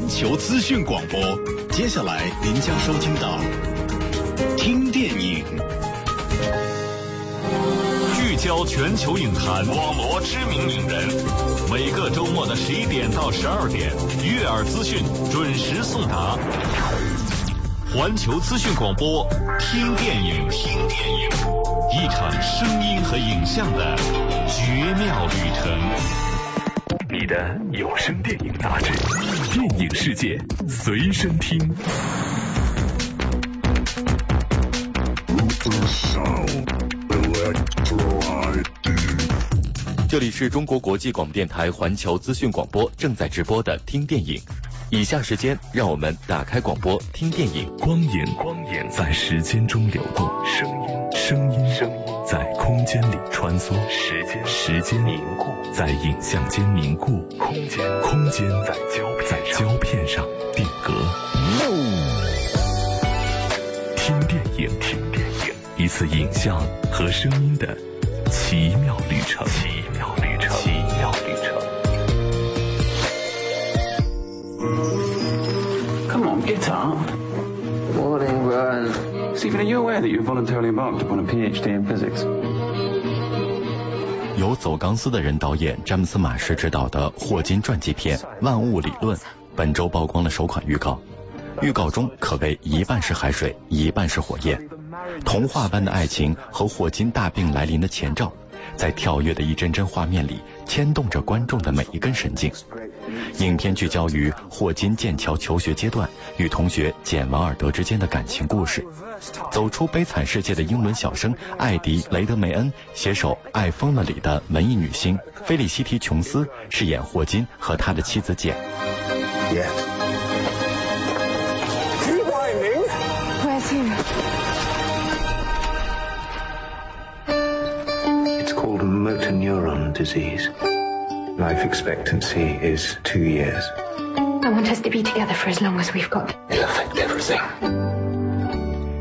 环球资讯广播，接下来您将收听到听电影，聚焦全球影坛，网罗知名影人。每个周末的十一点到十二点，悦耳资讯准时送达。环球资讯广播，听电影，听电影，一场声音和影像的绝妙旅程。你的有声电影杂志，电影世界随身听。这里是中国国际广播电台环球资讯广播正在直播的听电影。以下时间，让我们打开广播听电影。光影，光影在时间中流动；声音，声音，声音在空间里穿梭；时间，时间凝固在影像间凝固；空间，空间在胶片在胶片上定格。听电影，听电影，一次影像和声音的奇妙旅程。奇妙旅程，奇妙旅程。Come on, get up. Morning, Brian. Stephen, are you aware that you voluntarily embarked upon a PhD in physics? 由走钢丝的人导演詹姆斯·马什执导的霍金传记片《万物理论》本周曝光了首款预告。预告中可谓一半是海水，一半是火焰，童话般的爱情和霍金大病来临的前兆，在跳跃的一帧帧画面里牵动着观众的每一根神经。影片聚焦于霍金剑桥求学阶段与同学简·王尔德之间的感情故事。走出悲惨世界的英伦小生艾迪·雷德梅恩携手《爱疯了》里的文艺女星菲利西提·琼斯饰演霍金和他的妻子简。Motor neuron disease. Life expectancy is two years. I want us to be together for as long as we've got. It'll affect everything.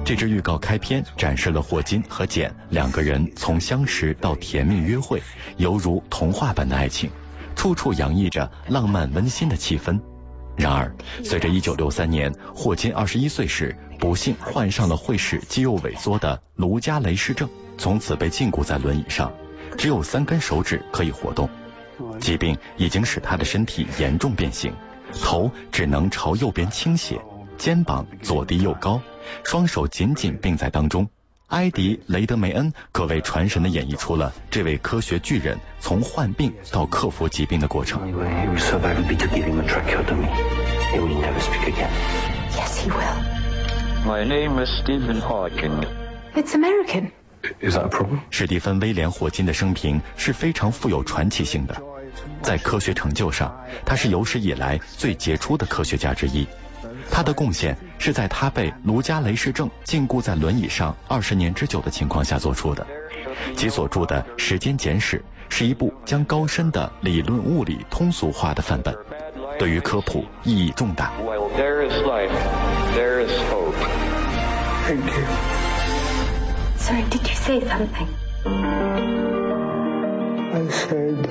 这支预告开篇展示了霍金和简两个人从相识到甜蜜约会，犹如童话般的爱情，处处洋溢着浪漫温馨的气氛。然而，随着1963年霍金21岁时不幸患上了会使肌肉萎缩的卢加雷氏症，从此被禁锢在轮椅上，只有三根手指可以活动。疾病已经使他的身体严重变形，头只能朝右边倾斜，肩膀左低右高，双手紧紧并在当中。埃迪·雷德梅恩可谓传神的演绎出了这位科学巨人从患病到克服疾病的过程。My name is Stephen hawken It's American. Is that a problem? 史蒂芬·威廉·霍金的生平是非常富有传奇性的，在科学成就上，他是有史以来最杰出的科学家之一。他的贡献是在他被卢加雷氏症禁锢在轮椅上二十年之久的情况下做出的。其所著的《时间简史》是一部将高深的理论物理通俗化的范本，对于科普意义重大。While there is life, there is hope. Thank you. Sorry, did you say something? I said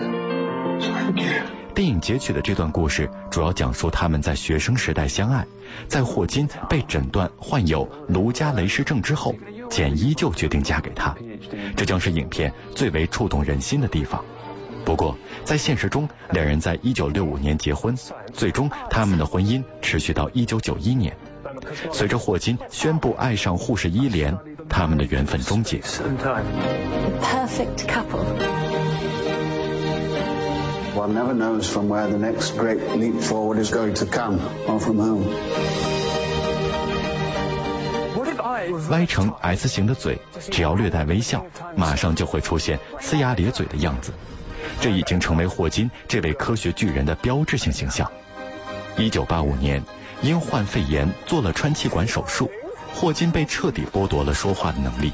thank you. 电影截取的这段故事主要讲述他们在学生时代相爱，在霍金被诊断患有卢加雷氏症之后，简依旧决定嫁给他，这将是影片最为触动人心的地方。不过，在现实中，两人在一九六五年结婚，最终他们的婚姻持续到一九九一年。随着霍金宣布爱上护士伊莲，他们的缘分终结。Perfect couple. One never knows from where the next great leap forward is going to come, or from whom. 歪成 S 型的嘴，只要略带微笑，马上就会出现呲牙咧嘴的样子。这已经成为霍金这位科学巨人的标志性形象。一九八五年，因患肺炎做了穿气管手术，霍金被彻底剥夺了说话的能力，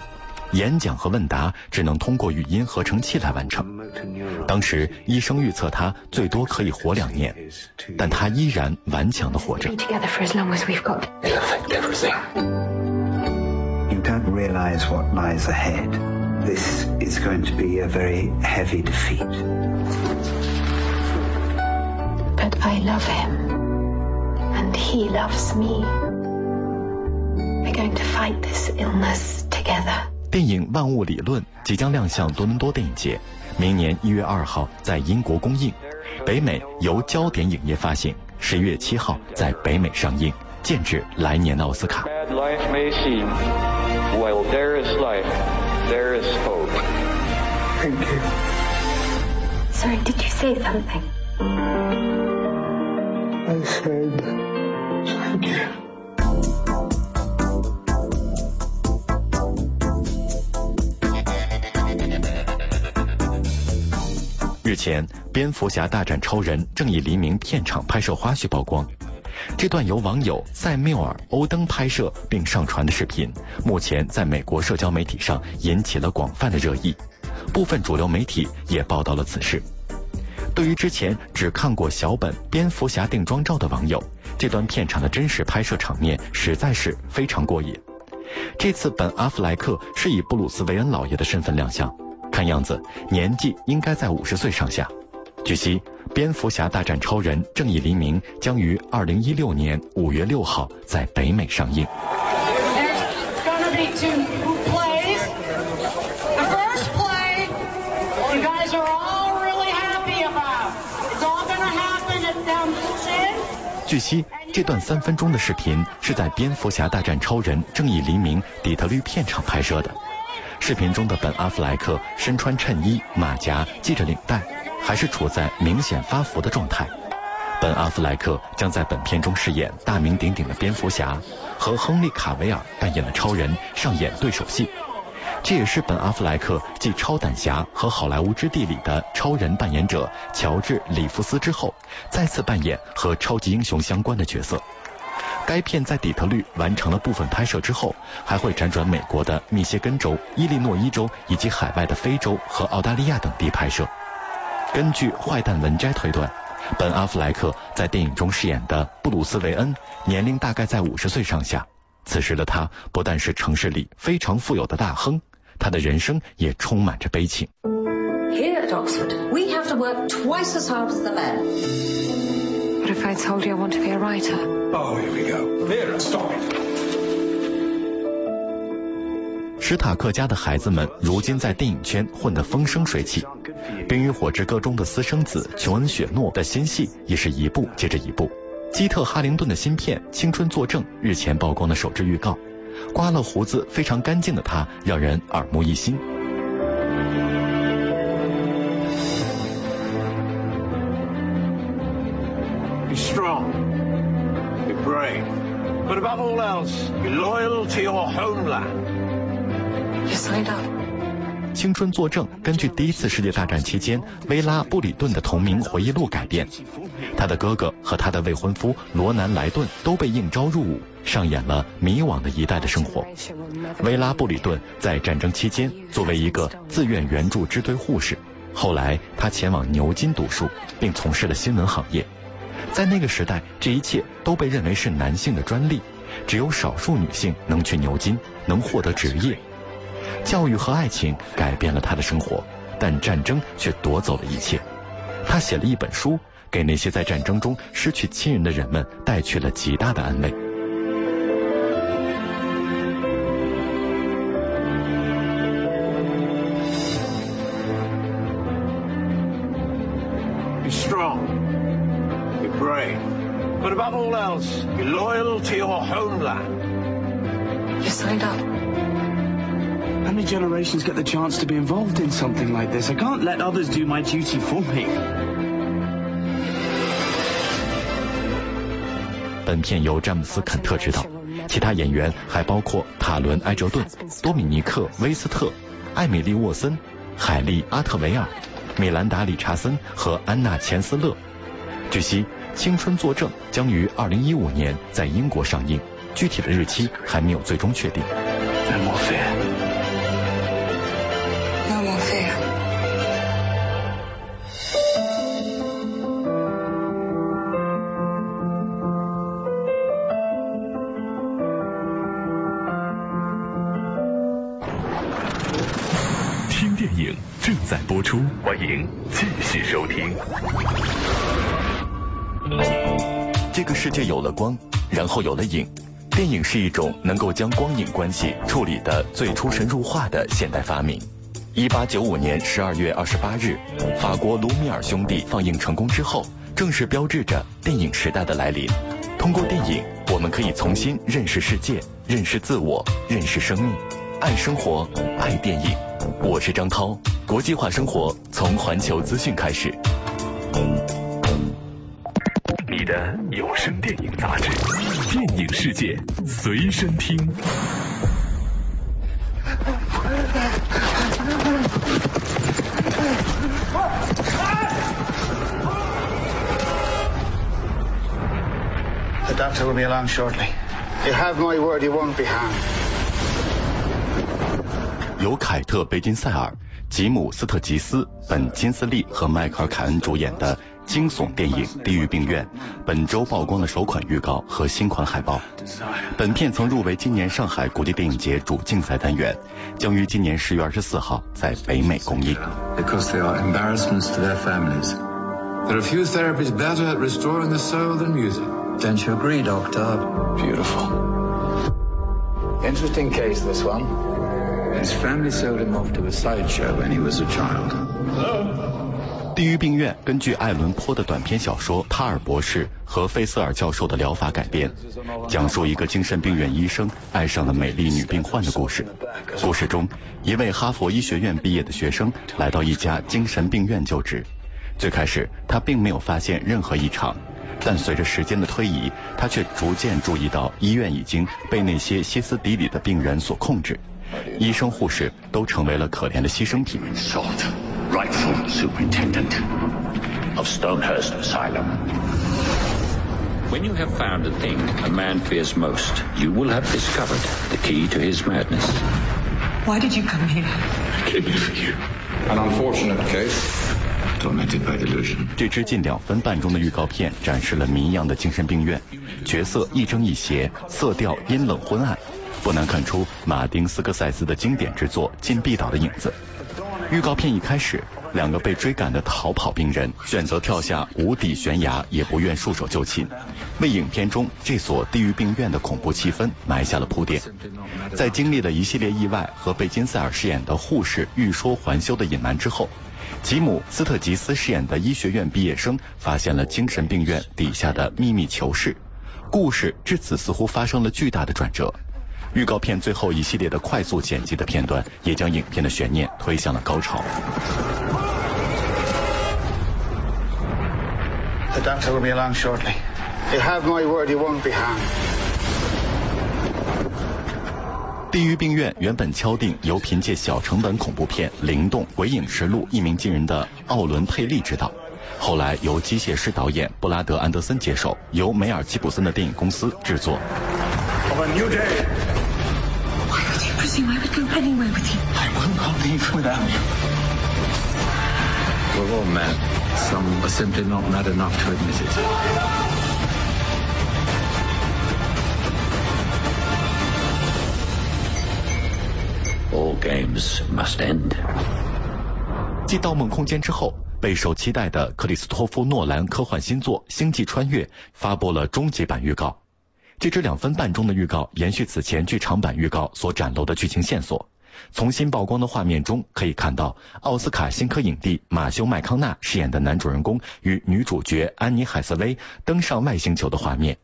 演讲和问答只能通过语音合成器来完成。当时医生预测他最多可以活两年，但他依然顽强的活着. This is going to be a very heavy defeat. But I love him. And he loves me. We're going to fight this illness together. 电影《万物理论》即将亮相多伦多电影节，明年一月二号在英国公映，北美由焦点影业发行，十一月七号在北美上映，剑指来年的奥斯卡。Life may seem, while there is life, there is hope. Thank you. Sorry, did you say something? I said thank you. 日前，《蝙蝠侠大战超人：正义黎明》片场拍摄花絮曝光。这段由网友塞缪尔·欧登拍摄并上传的视频，目前在美国社交媒体上引起了广泛的热议，部分主流媒体也报道了此事。对于之前只看过小本蝙蝠侠定妆照的网友，这段片场的真实拍摄场面实在是非常过瘾。这次本阿弗莱克是以布鲁斯韦恩老爷的身份亮相，看样子年纪应该在五十岁上下。据悉，《蝙蝠侠大战超人：正义黎明》将于二零一六年五月六号在北美上映。据悉，这段三分钟的视频是在《蝙蝠侠大战超人：正义黎明》底特律片场拍摄的。视频中的本阿弗莱克身穿衬衣、马甲，系着领带，还是处在明显发福的状态。本阿弗莱克将在本片中饰演大名鼎鼎的蝙蝠侠，和亨利·卡维尔扮演的超人上演对手戏。这也是本阿弗莱克继《超胆侠》和《好莱坞之地》里的超人扮演者乔治·里夫斯之后，再次扮演和超级英雄相关的角色。该片在底特律完成了部分拍摄之后，还会辗转美国的密歇根州、伊利诺伊州以及海外的非洲和澳大利亚等地拍摄。根据坏蛋文摘推断，本阿弗莱克在电影中饰演的布鲁斯韦恩年龄大概在五十岁上下。此时的他不但是城市里非常富有的大亨，他的人生也充满着悲情。Here at Oxford, we have to work twice as hard as the men. If I told you I want to be a writer? Oh, here we go. Vera, stop it. 史塔克家的孩子们如今在电影圈混得风生水起，《冰与火之歌》中的私生子琼恩·雪诺的新戏也是一部接着一部。基特·哈灵顿的新片《青春作证》日前曝光的首支预告，刮了胡子非常干净的他让人耳目一新。Be strong. Be brave. But above all else, be loyal to your homeland. You signed up. 青春作证根据第一次世界大战期间薇拉·布里顿的同名回忆录改编，他的哥哥和他的未婚夫罗南·莱顿都被应召入伍，上演了迷惘的一代的生活。薇拉·布里顿在战争期间作为一个自愿援助支队护士，后来她前往牛津读书，并从事了新闻行业。在那个时代，这一切都被认为是男性的专利，只有少数女性能去牛津，能获得职业。教育和爱情改变了他的生活，但战争却夺走了一切。他写了一本书，给那些在战争中失去亲人的人们带去了极大的安慰。Generations get the chance to be involved in something like this? I can't let others do my duty for me. 本片由詹姆斯·肯特执导，其他演员还包括塔伦·埃哲顿、多米尼克·威斯特、艾米丽·沃森、海莉·阿特维尔、米兰达·理查森和安娜·钱斯勒。据悉，《青春作证》将于二零一五年在英国上映，具体的日期还没有最终确定。Fear. No 这个世界有了光，然后有了影。电影是一种能够将光影关系处理的最出神入化的现代发明。一八九五年十二月二十八日，法国卢米尔兄弟放映成功之后，正式标志着电影时代的来临。通过电影，我们可以重新认识世界，认识自我，认识生命。爱生活，爱电影。我是张涛，国际化生活从环球资讯开始。你的有声电影杂志，电影世界随身听。The doctor will be along shortly. You have my word, you won't be harmed. 由凯特·贝金塞尔、吉姆·斯特吉斯、本·金斯利和迈克尔·凯恩主演的惊悚电影《地狱病院》本周曝光了首款预告和新款海报。本片曾入围今年上海国际电影节主竞赛单元，将于今年十月二十四号在北美公映。Because they are embarrassments to their families. There are few therapies better at restoring the soul than music. Don't you agree, Doctor? Beautiful. Interesting case, this one. His family sold him off to a sideshow when he was a child. 地狱病院根据艾伦坡的短篇小说《塔尔博士》和费瑟尔教授的疗法改编，讲述一个精神病院医生爱上了美丽女病患的故事。故事中，一位哈佛医学院毕业的学生来到一家精神病院就职。最开始，他并没有发现任何异常，但随着时间的推移，他却逐渐注意到医院已经被那些歇斯底里的病人所控制，医生护士都成为了可怜的牺牲品。 Salt, rightful superintendent of Stonehurst Asylum. When you have found the thing a man fears most, you will have discovered the key to his madness. Why did you come here? I came here for you. An unfortunate case. Tormented by delusion. 这支近两分半钟的预告片展示了谜一样的精神病院，角色亦正亦邪，色调阴冷昏暗， 不难看出马丁斯科塞斯的经典之作《禁闭岛》的影子。预告片一开始，两个被追赶的逃跑病人选择跳下无底悬崖，也不愿束手就擒，为影片中这所地狱病院的恐怖气氛埋下了铺垫。在经历了一系列意外和被金塞尔饰演的护士欲说还休的隐瞒之后，吉姆·斯特吉斯饰演的医学院毕业生发现了精神病院底下的秘密囚室，故事至此似乎发生了巨大的转折。预告片最后一系列的快速剪辑的片段，也将影片的悬念推向了高潮。The doctor will be along shortly. You have my word, you won't be harmed. 地狱病院原本敲定由凭借小成本恐怖片《灵动鬼影实录》一鸣惊人的奥伦佩利执导，后来由机械师导演布拉德安德森接手，由梅尔吉普森的电影公司制作。Of a new day. Go anywhere with you? I will not leave without you. We're all mad. Some are simply not mad enough to admit it. All games must end. 继《盗梦空间》之后，备受期待的克里斯托夫·诺兰科幻新作《星际穿越》发布了终极版预告。这支两分半钟的预告延续此前剧场版预告所展露的剧情线索。从新曝光的画面中可以看到，奥斯卡新科影帝马修·麦康纳饰演的男主人公与女主角安妮·海瑟薇登上外星球的画面。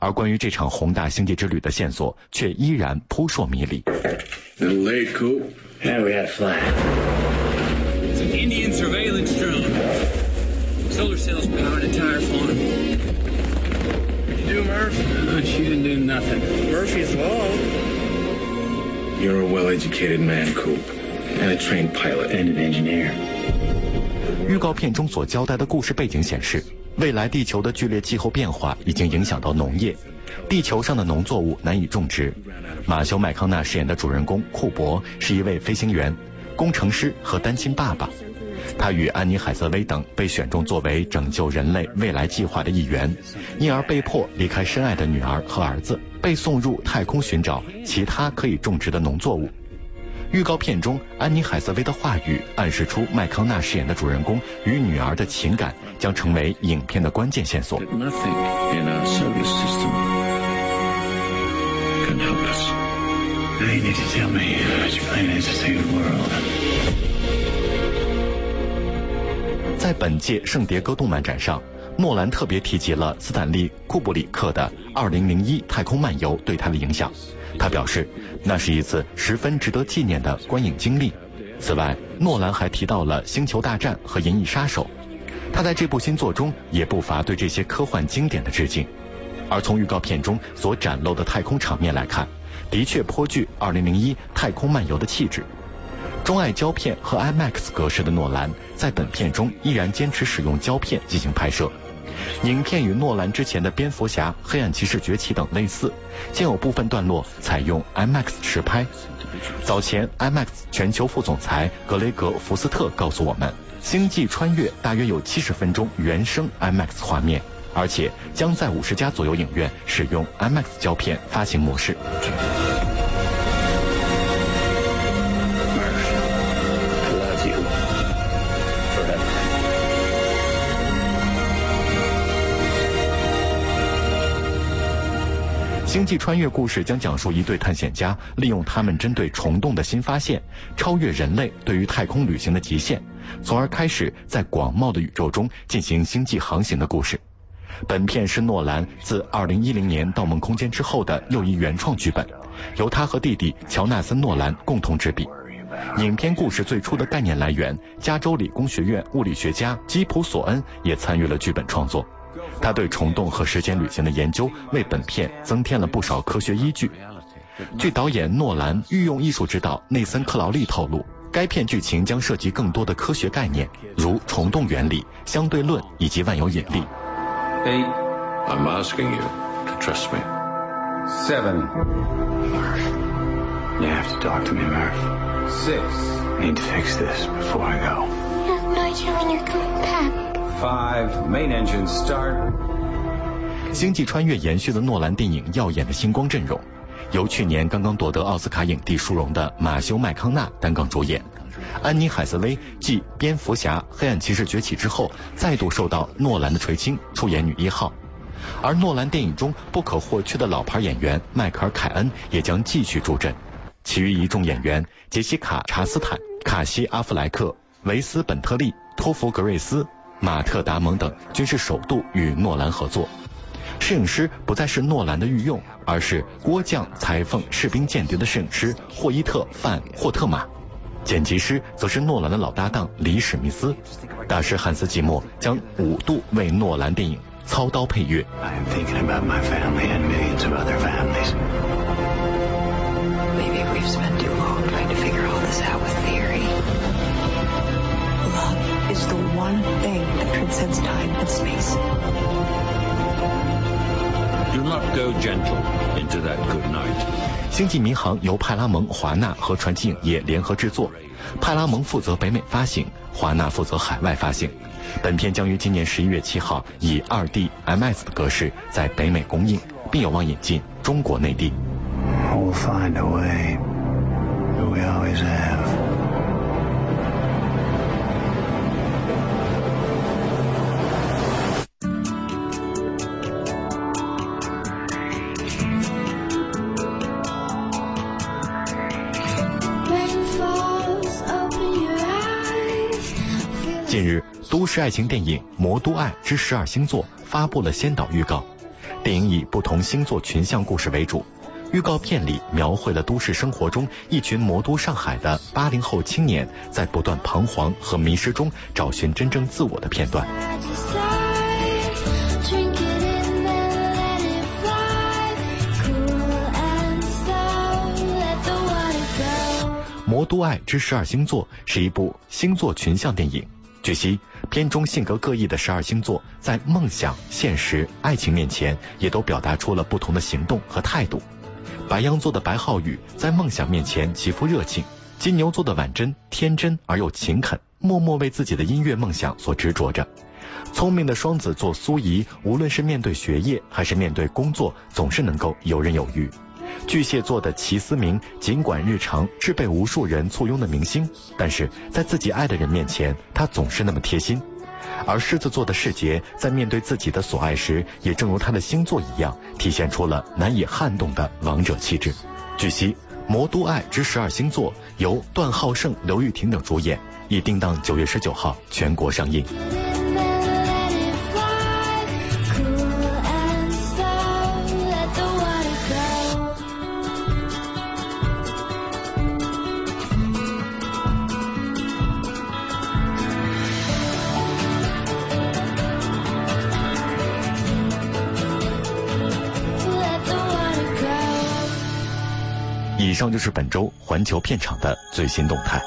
而关于这场宏大星际之旅的线索却依然扑朔迷离。Little late, Coop. Yeah, we had a flag. It's an Indian surveillance drone. Solar cells power an entire farm. You do, Murph? Good, she didn't do nothing. Murphy's Law. You're a well-educated man, Coop. And a trained pilot. And an engineer. 预告片中所交代的故事背景显示，未来地球的剧烈气候变化已经影响到农业，地球上的农作物难以种植。马修·麦康纳饰演的主人公库珀是一位飞行员、工程师和单亲爸爸。他与安妮·海瑟薇等被选中作为拯救人类未来计划的一员，因而被迫离开深爱的女儿和儿子，被送入太空寻找其他可以种植的农作物。预告片中，安妮海瑟薇的话语暗示出麦康纳饰演的主人公与女儿的情感将成为影片的关键线索。在本届圣迭戈动漫展上，诺兰特别提及了斯坦利·库布里克的《2001太空漫游》对他的影响。他表示，那是一次十分值得纪念的观影经历。此外，诺兰还提到了《星球大战》和《银翼杀手》，他在这部新作中也不乏对这些科幻经典的致敬。而从预告片中所展露的太空场面来看，的确颇具《2001太空漫游》的气质。钟爱胶片和 IMAX 格式的诺兰，在本片中依然坚持使用胶片进行拍摄。影片与诺兰之前的《蝙蝠侠》《黑暗骑士崛起》等类似，兼有部分段落采用 IMAX 实拍。早前，IMAX 全球副总裁格雷格·福斯特告诉我们，《星际穿越》大约有七十分钟原生 IMAX 画面，而且将在五十家左右影院使用 IMAX 胶片发行模式。星际穿越故事将讲述一对探险家利用他们针对虫洞的新发现，超越人类对于太空旅行的极限，从而开始在广袤的宇宙中进行星际航行的故事。本片是诺兰自2010年《盗梦空间》之后的又一原创剧本，由他和弟弟乔纳森·诺兰共同执笔。影片故事最初的概念来源，加州理工学院物理学家基普·索恩也参与了剧本创作。他对虫洞和时间旅行的研究为本片增添了不少科学依据。据导演诺兰御用艺术指导内森·克劳利透露，该片剧情将涉及更多的科学概念，如虫洞原理、相对论以及万有引力。Eight. I'm asking you to trust me. Seven. Murph. You have to talk to me, Murph. Six. I need to fix this before I go. I'm not sure when you're coming back. Five. Main engine start. 星际穿越延续了诺兰电影耀眼的星光阵容，由去年刚刚夺得奥斯卡影帝殊荣的马修麦康纳担纲主演。安妮海瑟薇继蝙蝠侠、黑暗骑士崛起之后，再度受到诺兰的垂青，出演女一号。而诺兰电影中不可或缺的老牌演员迈克尔·凯恩也将继续助阵。其余一众演员杰西卡·查斯坦、卡西·阿弗莱克、维斯·本特利、托弗·格瑞斯、马特·达蒙等均是首度与诺兰合作。摄影师不再是诺兰的御用，而是郭将裁缝士兵间谍的摄影师霍伊特·范霍特马。剪辑师则是诺兰的老搭档李史密斯，大师汉斯季默将五度为诺兰电影操刀配乐。I am one thing that transcends time and space. Do not go gentle into that good night.《星际迷航》由派拉蒙、华纳和传奇影业联合制作，派拉蒙负责北美发行，华纳负责海外发行。本片将于今年十一月七号以二 D IMAX 的格式在北美公映，并有望引进中国内地。We'll find a way. We always have. 是，爱情电影《魔都爱之十二星座》发布了先导预告。电影以不同星座群像故事为主，预告片里描绘了都市生活中一群魔都上海的八零后青年在不断彷徨和迷失中找寻真正自我的片段。《魔都爱之十二星座》是一部星座群像电影。据悉，片中性格各异的十二星座在梦想、现实、爱情面前，也都表达出了不同的行动和态度。白羊座的白浩宇在梦想面前极富热情；金牛座的婉珍天真而又勤恳，默默为自己的音乐梦想所执着着。聪明的双子座苏怡，无论是面对学业还是面对工作，总是能够游刃有余。巨蟹座的齐思明，尽管日常是被无数人簇拥的明星，但是在自己爱的人面前，他总是那么贴心。而狮子座的世杰，在面对自己的所爱时，也正如他的星座一样，体现出了难以撼动的王者气质。据悉，《魔都爱之十二星座》由段浩胜、刘玉婷等主演，已定档九月十九号全国上映。上就是本周环球片场的最新动态。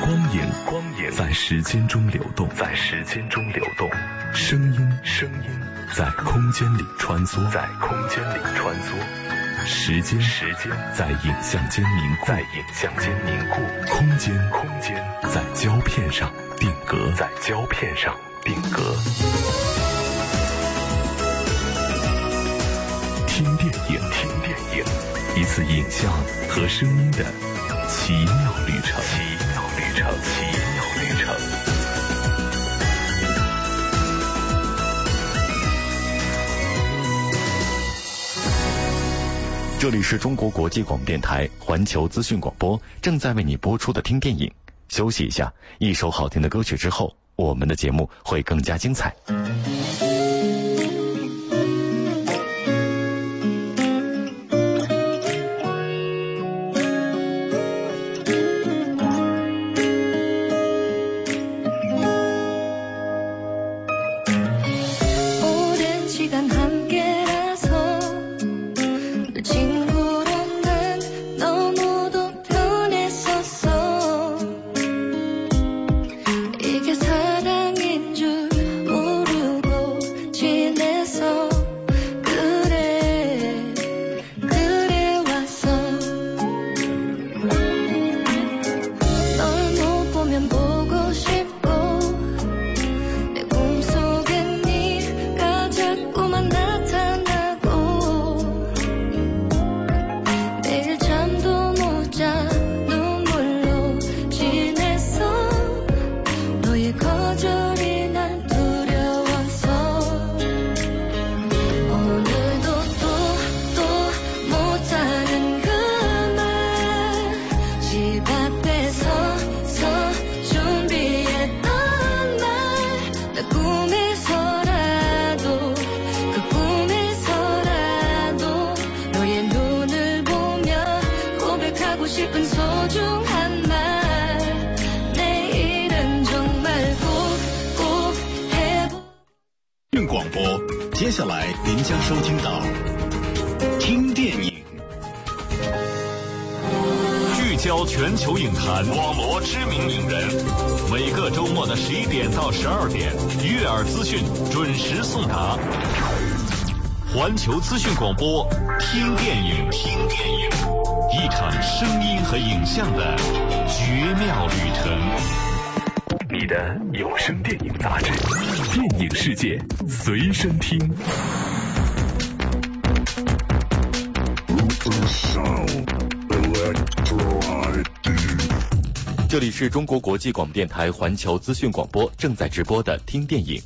光影，光影在时间中流动，在时间中流动。声音，声音在空间里穿梭，在空间里穿梭。时间，时间在影像间凝固，在影像间凝固。空间，空间在胶片上定格，在胶片上定格。听电影，听电影。一次影像和声音的奇妙旅程，奇妙旅程，奇妙旅程。这里是中国国际广播电台环球资讯广播，正在为你播出的听电影。休息一下，一首好听的歌曲之后，我们的节目会更加精彩。播接下来您将收听到听电影，聚焦全球影坛，网罗知名影人。每个周末的十一点到十二点，悦耳资讯准时送达。环球资讯广播，听电影，听电影，一场声音和影像的绝妙旅程。你的有声电影杂志，电影世界随身听。这里是中国国际广播电台环球资讯广播正在直播的听电影。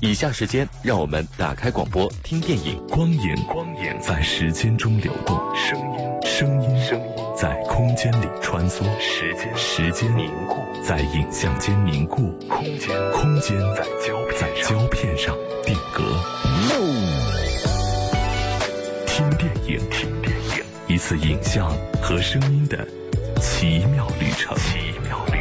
以下时间，让我们打开广播听电影。光影，光影在时间中流动，声音，声音，声音在空间里穿梭，时间，时间凝固，在影像间凝固，空间，空间在胶在胶片上定格。听电影，听电影，一次影像和声音的奇妙旅程，奇妙旅程，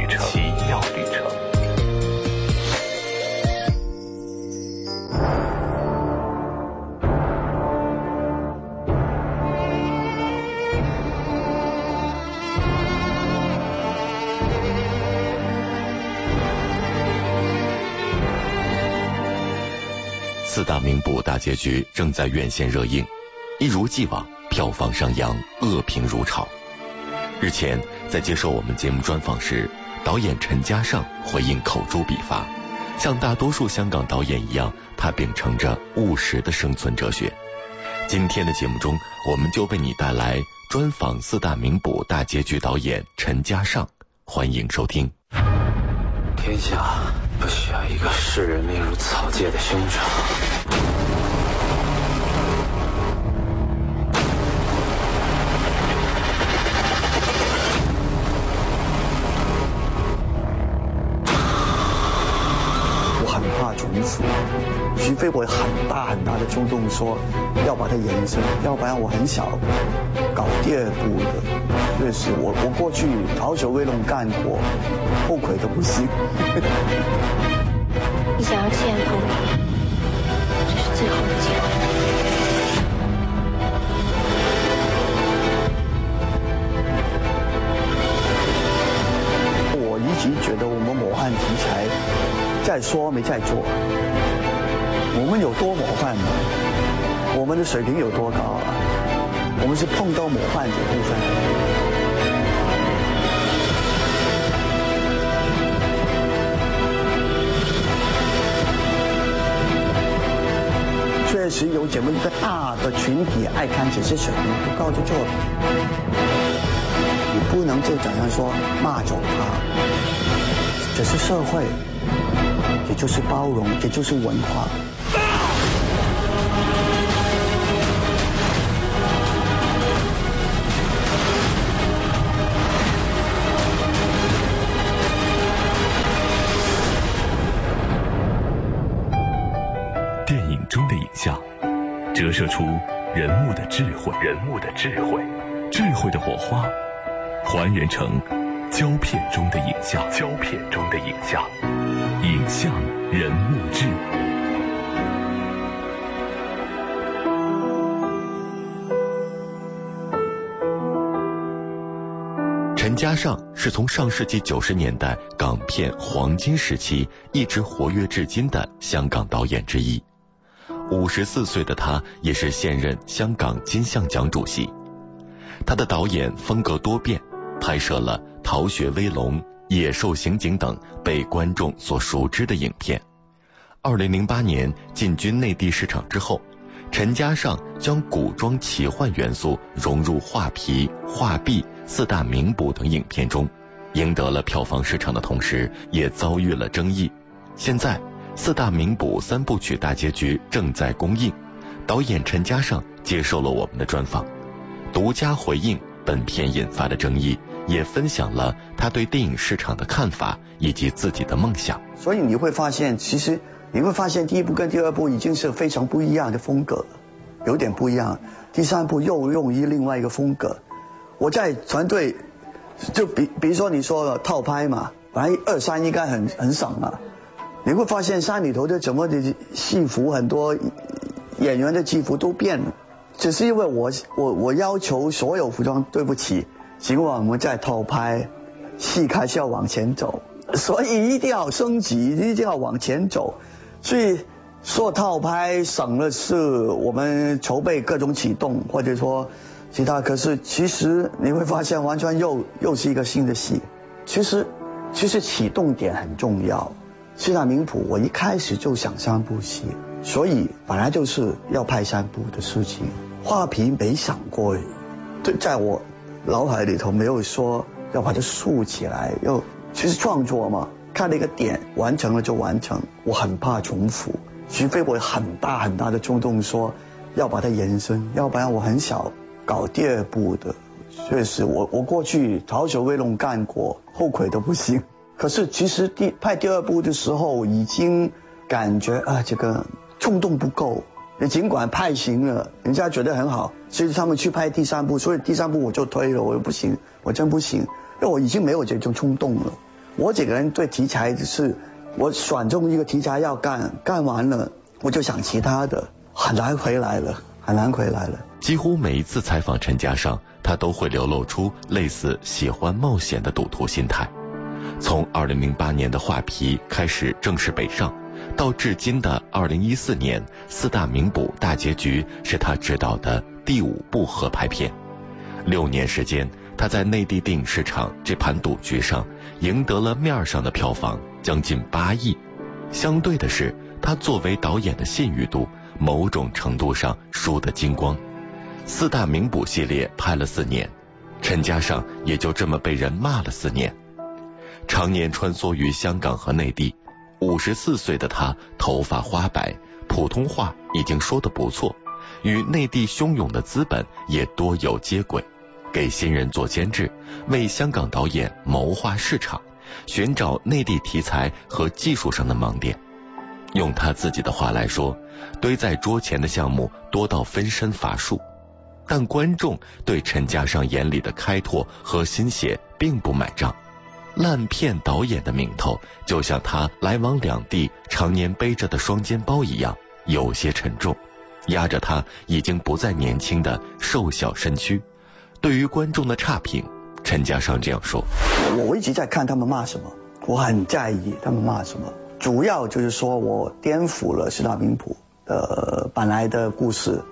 四大名捕大结局正在院线热映，一如既往，票房上扬，恶评如潮。日前，在接受我们节目专访时，导演陈嘉上回应口诛笔伐，像大多数香港导演一样，他秉承着务实的生存哲学。今天的节目中，我们就为你带来专访四大名捕大结局导演陈嘉上，欢迎收听。天下不需要一个视人命如草芥的凶手。重复，除非我很大很大的冲动说要把它延伸，要不然我很少搞第二部的。就是我我过去逃学威龙干过，后悔的不行。你想要弃暗投明，这是最后的机会。我一直觉得我们魔幻题材。在说没在做，我们有多模范呢？我们的水平有多高啊？我们是碰到模范这部分。确实有这么一个大的群体爱看，这些水平不高的作品。你不能就怎样说骂走他，这是社会。也就是包容，也就是文化。出人物的智慧，人物的智慧，智慧的火花，还原成胶片中的影像，胶片中的影像。影像人物志。陈嘉上是从上世纪九十年代港片黄金时期一直活跃至今的香港导演之一。五十四岁的他也是现任香港金像奖主席。他的导演风格多变，拍摄了《逃学威龙》。野兽刑警等被观众所熟知的影片。二零零八年进军内地市场之后，陈嘉上将古装奇幻元素融入画皮、画壁四大名捕等影片中，赢得了票房市场的同时，也遭遇了争议。现在四大名捕三部曲大结局正在公映，导演陈嘉上接受了我们的专访，独家回应本片引发的争议。也分享了他对电影市场的看法以及自己的梦想。所以你会发现，其实你会发现第一部跟第二部已经是非常不一样的风格，有点不一样。第三部又用于另外一个风格。我在团队，就比比如说你说套拍嘛，本来二三应该很很爽了，你会发现山里头的整个的戏服很多演员的戏服都变了，只是因为我我我要求所有服装，对不起。尽管我们在偷拍，戏开是要往前走，所以一定要升级，一定要往前走。所以说套拍省了是我们筹备各种启动，或者说其他。可是其实你会发现，完全又又是一个新的戏。其实其实启动点很重要。四大名捕我一开始就想三部戏，所以本来就是要拍三部的事情。画皮没想过，对，在我。脑海里头没有说要把它竖起来，要其实创作嘛，看了一个点，完成了就完成。我很怕重复，除非我很大很大的冲动说要把它延伸，要不然我很少搞第二部的。确实，我我过去逃学威龙干过，后悔都不行。可是其实第拍第二部的时候，已经感觉啊，这个冲动不够。你尽管派行了，人家觉得很好，所以他们去拍第三部，所以第三部我就推了，我又不行，我真不行，因为我已经没有这种冲动了。我这个人对题材是，我选中一个题材要干，干完了我就想其他的，很难回来了，很难回来了。几乎每一次采访陈嘉上，他都会流露出类似喜欢冒险的赌徒心态。从二零零八年的画皮开始正式北上。到至今的二零一四年，四大名捕大结局是他执导的第五部合拍片。六年时间，他在内地电影市场这盘赌局上赢得了面上的票房将近八亿。相对的是，他作为导演的信誉度某种程度上输得精光。四大名捕系列拍了四年，陈嘉上也就这么被人骂了四年。常年穿梭于香港和内地，五十四岁的他头发花白，普通话已经说得不错，与内地汹涌的资本也多有接轨，给新人做监制，为香港导演谋划市场，寻找内地题材和技术上的盲点。用他自己的话来说，堆在桌前的项目多到分身乏术，但观众对陈嘉上眼里的开拓和心血并不买账。烂片导演的名头，就像他来往两地常年背着的双肩包一样，有些沉重，压着他已经不再年轻的瘦小身躯。对于观众的差评，陈嘉上这样说：“我一直在看他们骂什么，我很在意他们骂什么。主要就是说我颠覆了四大名捕的本来的故事，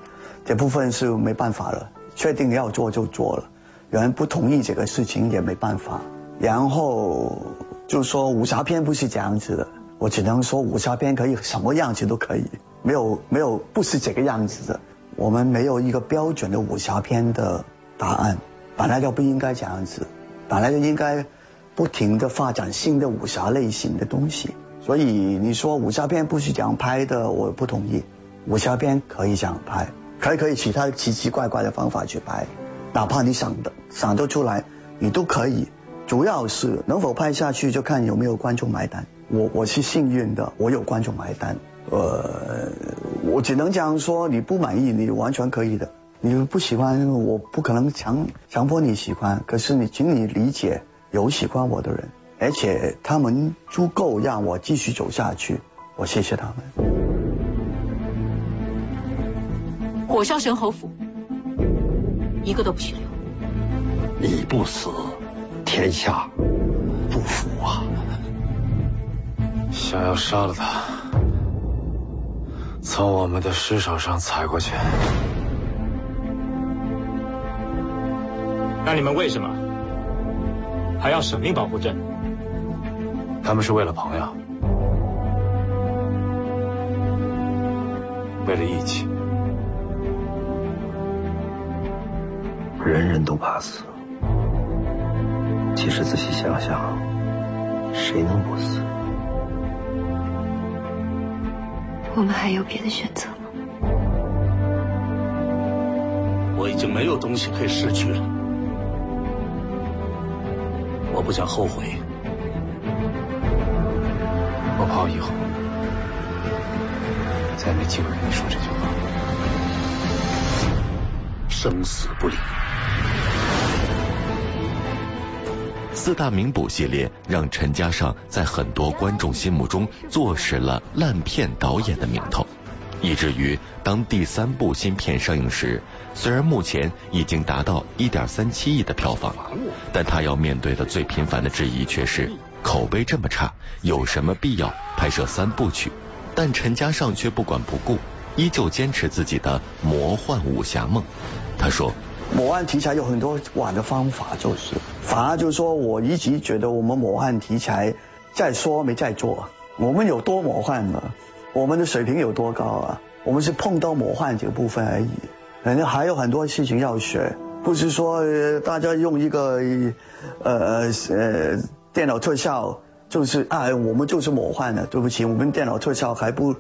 这部分是没办法了，确定要做就做了，有人不同意这个事情也没办法。”然后就说武侠片不是这样子的，我只能说武侠片可以什么样子都可以，没有没有不是这个样子的。我们没有一个标准的武侠片的答案，本来就不应该这样子，本来就应该不停的发展新的武侠类型的东西。所以你说武侠片不是这样拍的，我不同意。武侠片可以这样拍，可以可以其他奇奇怪怪的方法去拍，哪怕你想的想得出来，你都可以。主要是能否拍下去，就看有没有观众买单。我我是幸运的，我有观众买单。呃，我只能讲说，你不满意，你完全可以的。你不喜欢，我不可能强强迫你喜欢。可是你，请你理解，有喜欢我的人，而且他们足够让我继续走下去。我谢谢他们。火烧神侯府，一个都不许留。你不死。天下不服啊！想要杀了他，从我们的尸首上踩过去。那你们为什么还要舍命保护朕？他们是为了朋友，为了义气。人人都怕死。其实仔细想想，谁能不死？我们还有别的选择吗？我已经没有东西可以失去了，我不想后悔。我怕以后再没机会跟你说这句话。生死不离。四大名捕系列让陈嘉上在很多观众心目中坐实了烂片导演的名头，以至于当第三部新片上映时，虽然目前已经达到一点三七亿的票房，但他要面对的最频繁的质疑却是口碑这么差，有什么必要拍摄三部曲？但陈嘉上却不管不顾，依旧坚持自己的魔幻武侠梦。他说。魔幻题材有很多玩的方法，就是反而就是说，我一直觉得我们魔幻题材在说没在做，我们有多魔幻呢？我们的水平有多高啊？我们是碰到魔幻这个部分而已，人家还有很多事情要学，不是说大家用一个呃呃电脑特效就是啊，我们就是魔幻的。对不起，我们电脑特效还不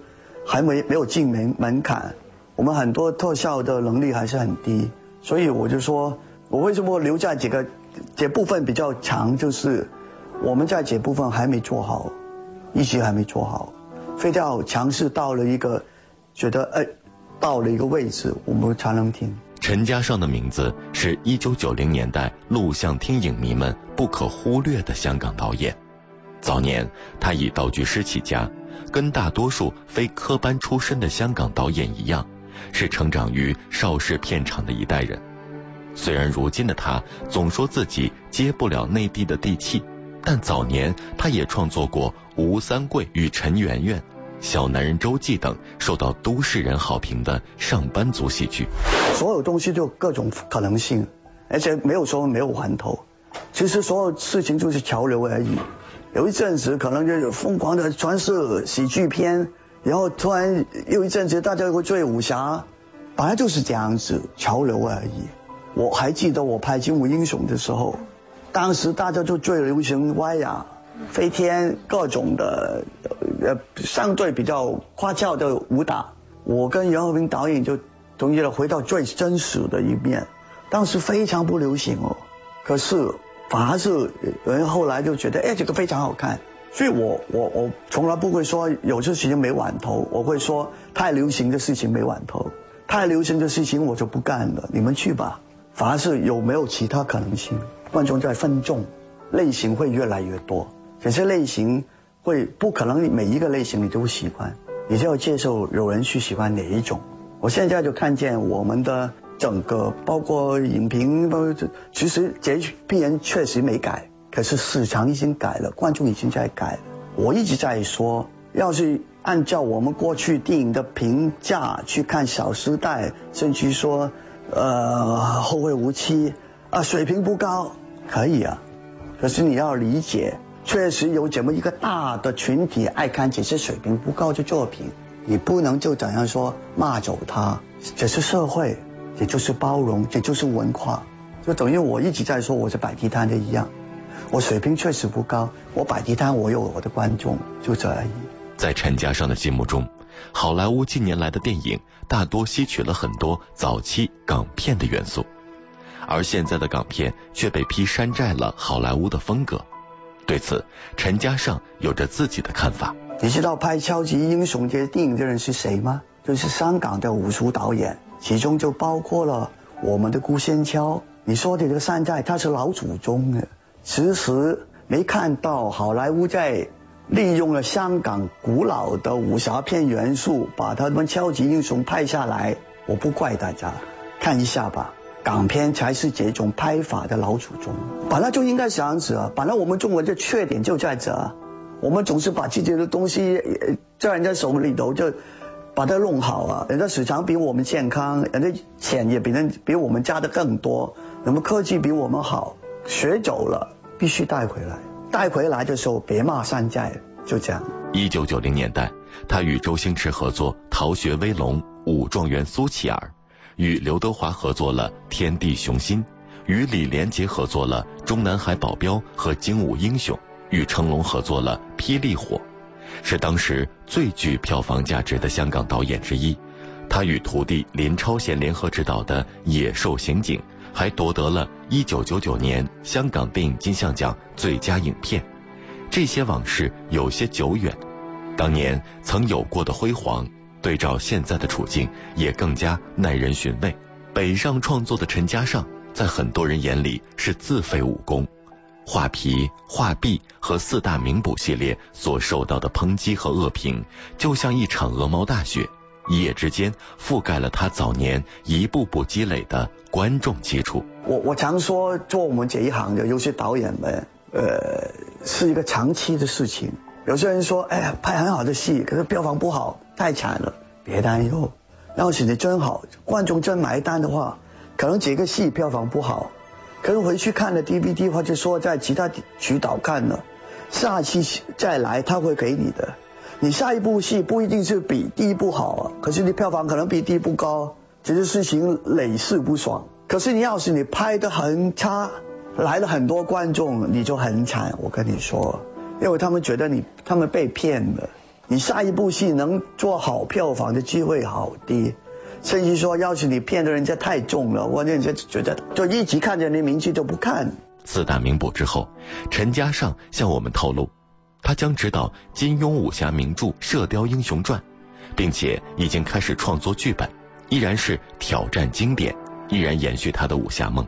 还没没有进门门槛，我们很多特效的能力还是很低。所以我就说，我为什么留下几个这部分比较强，就是我们在这部分还没做好，一直还没做好，非要强势到了一个觉得哎到了一个位置，我们才能听。陈嘉上的名字是一九九零年代录像厅影迷们不可忽略的香港导演。早年他以道具师起家，跟大多数非科班出身的香港导演一样。是成长于邵氏片场的一代人，虽然如今的他总说自己接不了内地的地气，但早年他也创作过《吴三桂与陈圆圆》《小男人周记》等受到都市人好评的上班族喜剧。所有东西都有各种可能性，而且没有说没有环头。其实所有事情就是潮流而已。有一阵子可能就是疯狂的传世喜剧片。然后突然有一阵子大家会追武侠，本来就是这样子潮流而已。我还记得我拍《精武英雄》的时候，当时大家就最流行歪呀、飞天各种的呃相对比较花俏的武打。我跟袁和平导演就同意了回到最真实的一面。当时非常不流行哦，可是反而是人后来就觉得哎这个非常好看。所以我我我从来不会说有些事情没玩头，我会说太流行的事情没玩头，太流行的事情我就不干了，你们去吧。反而是有没有其他可能性？观众在分众，类型会越来越多，可是类型会不可能每一个类型你都喜欢，你就要接受有人去喜欢哪一种。我现在就看见我们的整个包括影评，包括其实这批人确实没改。可是市场已经改了，观众已经在改了。我一直在说，要是按照我们过去电影的评价去看《小时代》，甚至说呃《后会无期》，啊水平不高，可以啊。可是你要理解，确实有这么一个大的群体爱看这些水平不高的作品，你不能就怎样说骂走他。这是社会，也就是包容，也就是文化。就等于我一直在说，我是摆地摊的一样。我水平确实不高，我摆地摊，我有我的观众，就这而已。在陈嘉上的心目中，好莱坞近年来的电影大多吸取了很多早期港片的元素，而现在的港片却被批山寨了好莱坞的风格。对此，陈嘉上有着自己的看法。你知道拍超级英雄这些电影的人是谁吗？就是香港的武术导演，其中就包括了我们的顾仙桥。你说的这个山寨，他是老祖宗的。其实没看到好莱坞在利用了香港古老的武侠片元素，把他们超级英雄拍下来。我不怪大家，看一下吧。港片才是这种拍法的老祖宗，本来就应该这样子啊。本来我们中国的缺点就在这，我们总是把自己的东西在人家手里头就把它弄好啊。人家市场比我们健康，人家钱也比人比我们加的更多，那么科技比我们好，学走了。必须带回来，带回来的时候别骂山寨，就这样。一九九零年代，他与周星驰合作《逃学威龙》《武状元苏乞儿》，与刘德华合作了《天地雄心》，与李连杰合作了《中南海保镖》和《精武英雄》，与成龙合作了《霹雳火》，是当时最具票房价值的香港导演之一。他与徒弟林超贤联合执导的《野兽刑警》。还夺得了1999年香港电影金像奖最佳影片。这些往事有些久远，当年曾有过的辉煌，对照现在的处境，也更加耐人寻味。北上创作的陈嘉上，在很多人眼里是自废武功，画皮、画壁和四大名捕系列所受到的抨击和恶评，就像一场鹅毛大雪。一夜之间覆盖了他早年一步步积累的观众基础。我我常说，做我们这一行的有些导演们，呃，是一个长期的事情。有些人说，哎呀，拍很好的戏，可是票房不好，太惨了。别担忧，要是你真好，观众真买单的话，可能这个戏票房不好，可能回去看了 DVD 或者说在其他渠道看了，下期再来他会给你的。你下一部戏不一定是比第一部好啊，可是你票房可能比第一部高，这些事情累世不爽。可是你要是你拍的很差，来了很多观众，你就很惨。我跟你说，因为他们觉得你他们被骗了，你下一部戏能做好票房的机会好低，甚至说要是你骗的人家太重了，我人家觉得就一直看着你名气就不看。四大名捕之后，陈嘉上向我们透露。他将执导金庸武侠名著《射雕英雄传》，并且已经开始创作剧本，依然是挑战经典，依然延续他的武侠梦。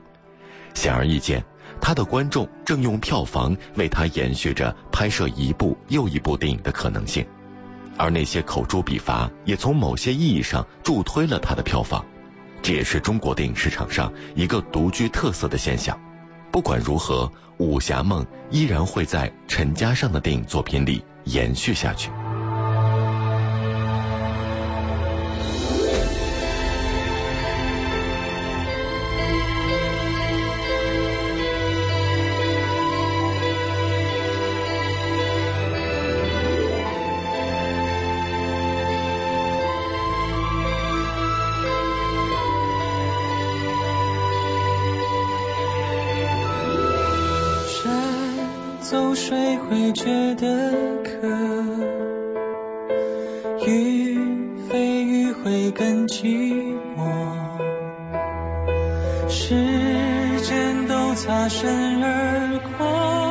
显而易见，他的观众正用票房为他延续着拍摄一部又一部电影的可能性，而那些口诛笔伐也从某些意义上助推了他的票房。这也是中国电影市场上一个独具特色的现象。不管如何，武侠梦依然会在陈嘉上的电影作品里延续下去。会觉得渴，雨飞雨会更寂寞，时间都擦身而过。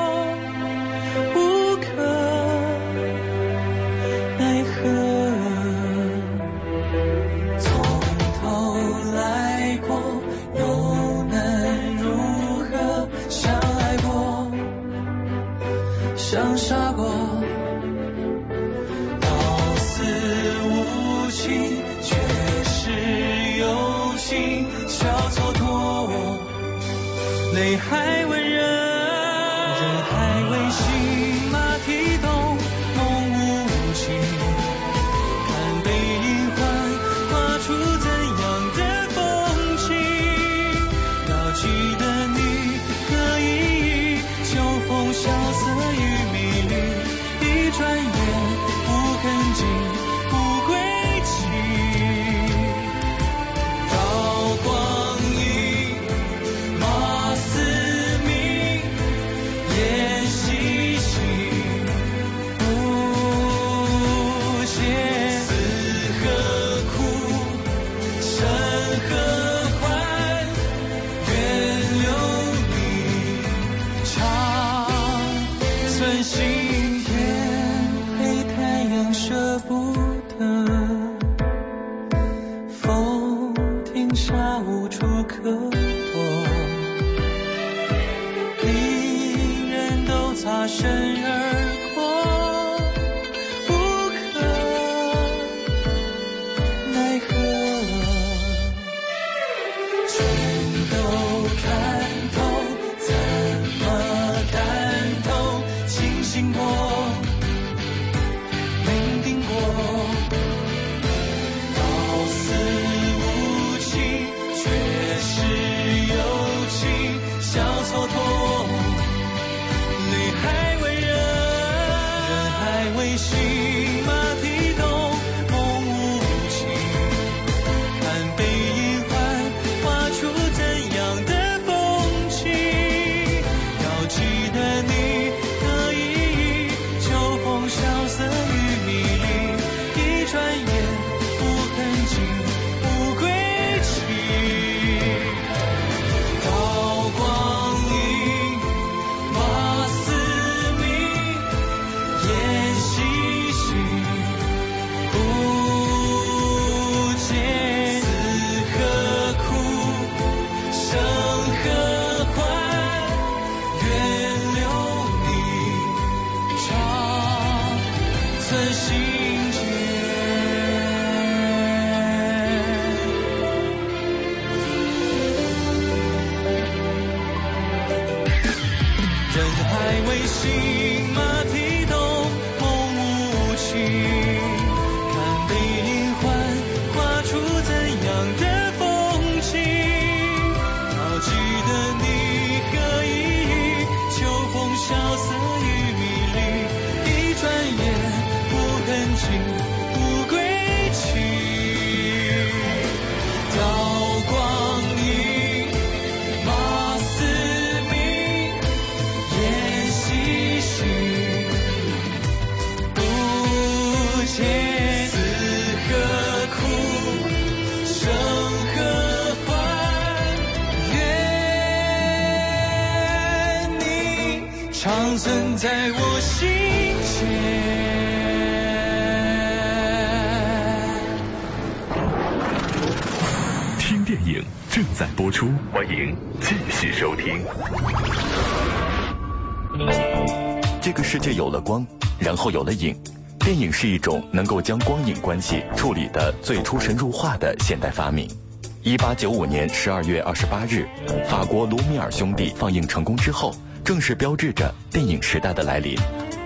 身而 see. 在我心间。听电影正在播出，欢迎继续收听。这个世界有了光，然后有了影。电影是一种能够将光影关系处理的最出神入化的现代发明。一八九五年十二月二十八日，法国卢米尔兄弟放映成功之后。正是标志着电影时代的来临。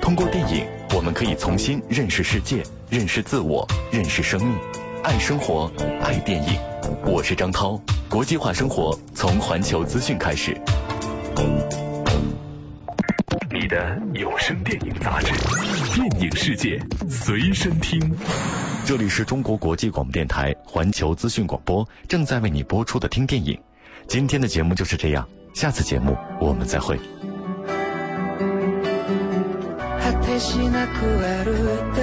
通过电影，我们可以重新认识世界，认识自我，认识生命，爱生活，爱电影。我是张涛，国际化生活从环球资讯开始。你的有声电影杂志，电影世界随身听。这里是中国国际广播电台环球资讯广播，正在为你播出的听电影。今天的节目就是这样，下次节目我们再会。しなく歩いて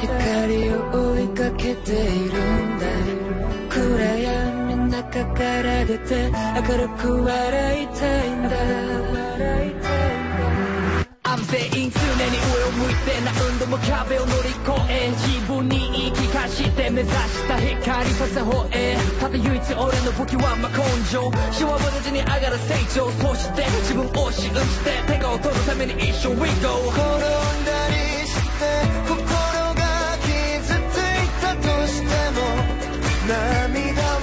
光を追いかけているんだ。暗闇の中から出て明るく笑いたいんだ。全員常に上を向いて何度も壁を乗り越え自分に言い聞かして目指した光させ方えただ唯一俺の武器はま根性シワは無事に上がる成長そして自分を信じて手が劣るために一生 We go 転んだりして心が傷ついたとしても涙を